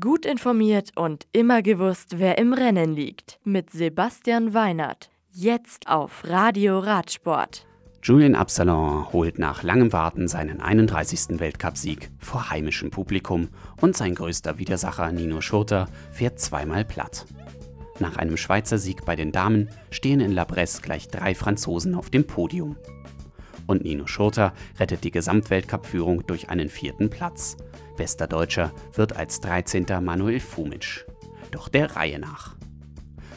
Gut informiert und immer gewusst, wer im Rennen liegt. Mit Sebastian Weinert. Jetzt auf Radio Radsport. Julian Absalon holt nach langem Warten seinen 31. Weltcupsieg vor heimischem Publikum und sein größter Widersacher Nino Schurter fährt zweimal platt. Nach einem Schweizer Sieg bei den Damen stehen in La Bresse gleich drei Franzosen auf dem Podium. Und Nino Schurter rettet die Gesamtweltcup-Führung durch einen vierten Platz. Bester Deutscher wird als 13. Manuel Fumic. Doch der Reihe nach.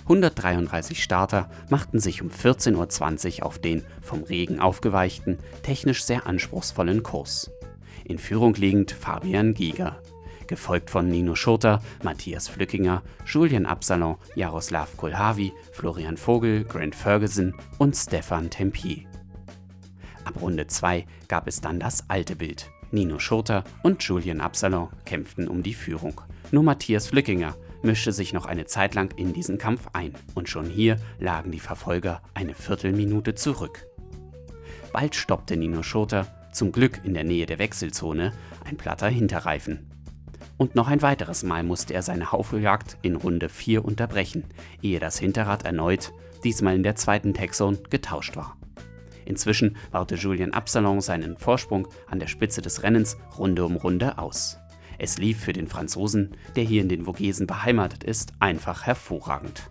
133 Starter machten sich um 14.20 Uhr auf den vom Regen aufgeweichten, technisch sehr anspruchsvollen Kurs. In Führung liegend Fabian Giger, gefolgt von Nino Schurter, Matthias Flückinger, Julian Absalon, Jaroslav Kulhavi, Florian Vogel, Grant Ferguson und Stefan Tempier. Ab Runde 2 gab es dann das alte Bild. Nino Schurter und Julian Absalon kämpften um die Führung. Nur Matthias Flückinger mischte sich noch eine Zeit lang in diesen Kampf ein und schon hier lagen die Verfolger eine Viertelminute zurück. Bald stoppte Nino Schurter, zum Glück in der Nähe der Wechselzone, ein platter Hinterreifen. Und noch ein weiteres Mal musste er seine Haufjagd in Runde 4 unterbrechen, ehe das Hinterrad erneut, diesmal in der zweiten Texzone, getauscht war. Inzwischen baute Julian Absalon seinen Vorsprung an der Spitze des Rennens Runde um Runde aus. Es lief für den Franzosen, der hier in den Vogesen beheimatet ist, einfach hervorragend.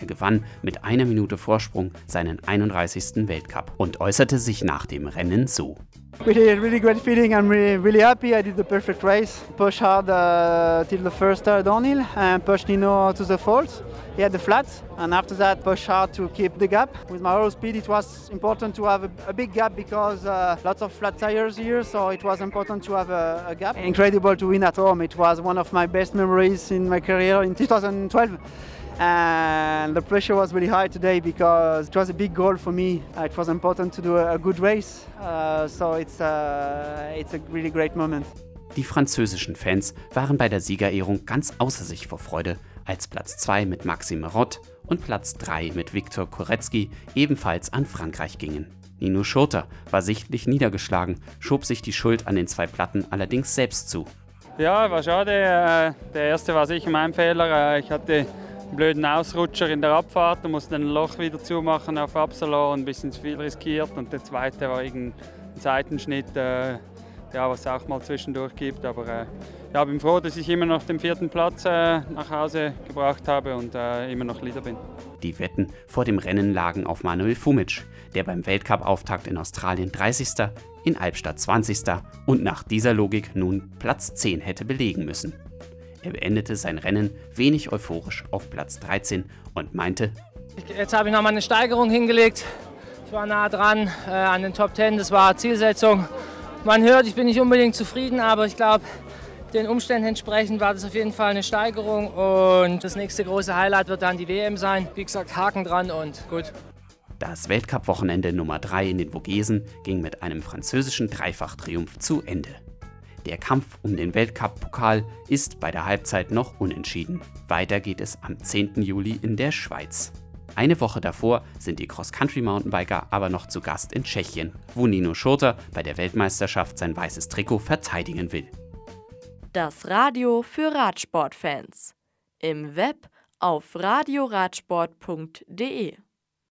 Er gewann mit einer Minute Vorsprung seinen 31. Weltcup und äußerte sich nach dem Rennen so. Really, really great feeling. I'm really, really happy. I did the perfect race. Push hard uh, till the first uh, downhill and push Nino to the fault. He had the flat, and after that, push hard to keep the gap. With my road speed, it was important to have a, a big gap because uh, lots of flat tires here, so it was important to have a, a gap. Incredible to win at home. It was one of my best memories in my career in 2012 and the pressure was really high today because it was a big goal for me. Uh, it was important to do a, a good race, uh, so it's, uh, it's a really great moment. Die französischen Fans waren bei der Siegerehrung ganz außer sich vor Freude, als Platz 2 mit Maxime Rott und Platz 3 mit Viktor Korecki ebenfalls an Frankreich gingen. Nino Schurter war sichtlich niedergeschlagen, schob sich die Schuld an den zwei Platten allerdings selbst zu. Ja, war schade. Äh, der erste war sicher mein Fehler. Äh, ich hatte blöden Ausrutscher in der Abfahrt und musste ein Loch wieder zumachen auf Absalon und ein bisschen zu viel riskiert. Und der zweite war irgendein Seitenschnitt, äh, ja, was es auch mal zwischendurch gibt. Aber äh, ja, bin froh, dass ich immer noch den vierten Platz äh, nach Hause gebracht habe und äh, immer noch Leader bin. Die Wetten vor dem Rennen lagen auf Manuel Fumic, der beim Weltcup-Auftakt in Australien 30., in Albstadt 20. und nach dieser Logik nun Platz 10 hätte belegen müssen. Er beendete sein Rennen wenig euphorisch auf Platz 13 und meinte, Jetzt habe ich nochmal eine Steigerung hingelegt. Ich war nah dran äh, an den Top 10, das war Zielsetzung. Man hört, ich bin nicht unbedingt zufrieden, aber ich glaube, den Umständen entsprechend war das auf jeden Fall eine Steigerung. Und das nächste große Highlight wird dann die WM sein. Wie gesagt, Haken dran und gut. Das Weltcup-Wochenende Nummer 3 in den Vogesen ging mit einem französischen Dreifachtriumph zu Ende. Der Kampf um den Weltcup-Pokal ist bei der Halbzeit noch unentschieden. Weiter geht es am 10. Juli in der Schweiz. Eine Woche davor sind die Cross-Country-Mountainbiker aber noch zu Gast in Tschechien, wo Nino Schurter bei der Weltmeisterschaft sein weißes Trikot verteidigen will. Das Radio für Radsportfans. Im Web auf radioradsport.de